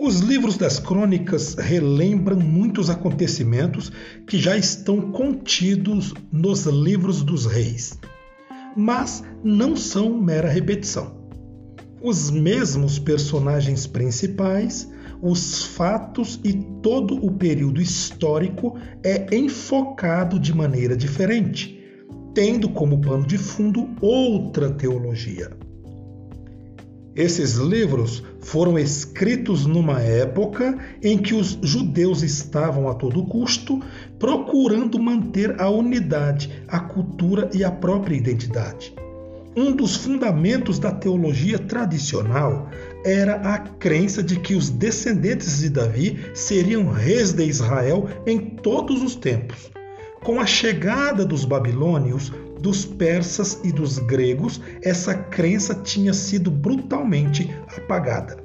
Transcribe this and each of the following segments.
Os livros das crônicas relembram muitos acontecimentos que já estão contidos nos livros dos reis, mas não são mera repetição. Os mesmos personagens principais, os fatos e todo o período histórico é enfocado de maneira diferente, tendo como pano de fundo outra teologia. Esses livros foram escritos numa época em que os judeus estavam a todo custo procurando manter a unidade, a cultura e a própria identidade. Um dos fundamentos da teologia tradicional era a crença de que os descendentes de Davi seriam reis de Israel em todos os tempos. Com a chegada dos babilônios, dos persas e dos gregos, essa crença tinha sido brutalmente apagada.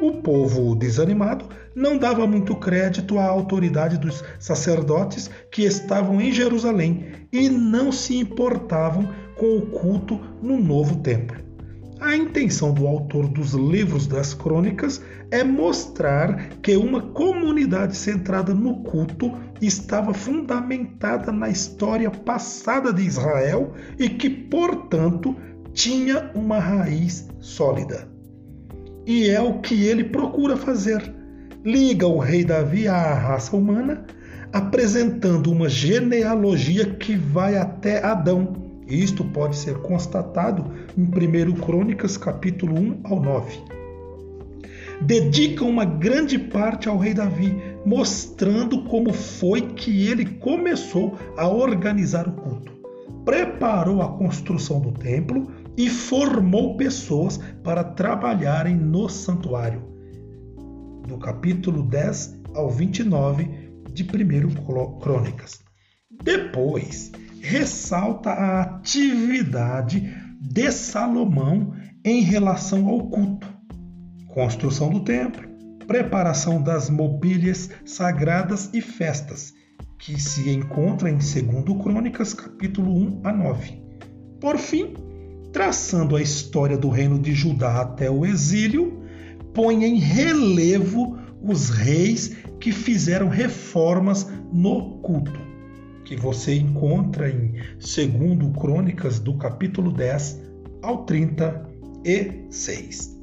O povo desanimado não dava muito crédito à autoridade dos sacerdotes que estavam em Jerusalém e não se importavam com o culto no novo templo. A intenção do autor dos livros das crônicas é mostrar que uma comunidade centrada no culto estava fundamentada na história passada de Israel e que, portanto, tinha uma raiz sólida. E é o que ele procura fazer. Liga o rei Davi à raça humana, apresentando uma genealogia que vai até Adão isto pode ser constatado em 1 Crônicas capítulo 1 ao 9. Dedica uma grande parte ao rei Davi, mostrando como foi que ele começou a organizar o culto. Preparou a construção do templo e formou pessoas para trabalharem no santuário. Do capítulo 10 ao 29 de 1 Crônicas. Depois, ressalta a atividade de Salomão em relação ao culto, construção do templo, preparação das mobílias sagradas e festas, que se encontra em 2 Crônicas, capítulo 1 a 9. Por fim, traçando a história do reino de Judá até o exílio, põe em relevo os reis que fizeram reformas no culto que você encontra em 2 Crônicas do capítulo 10 ao 36.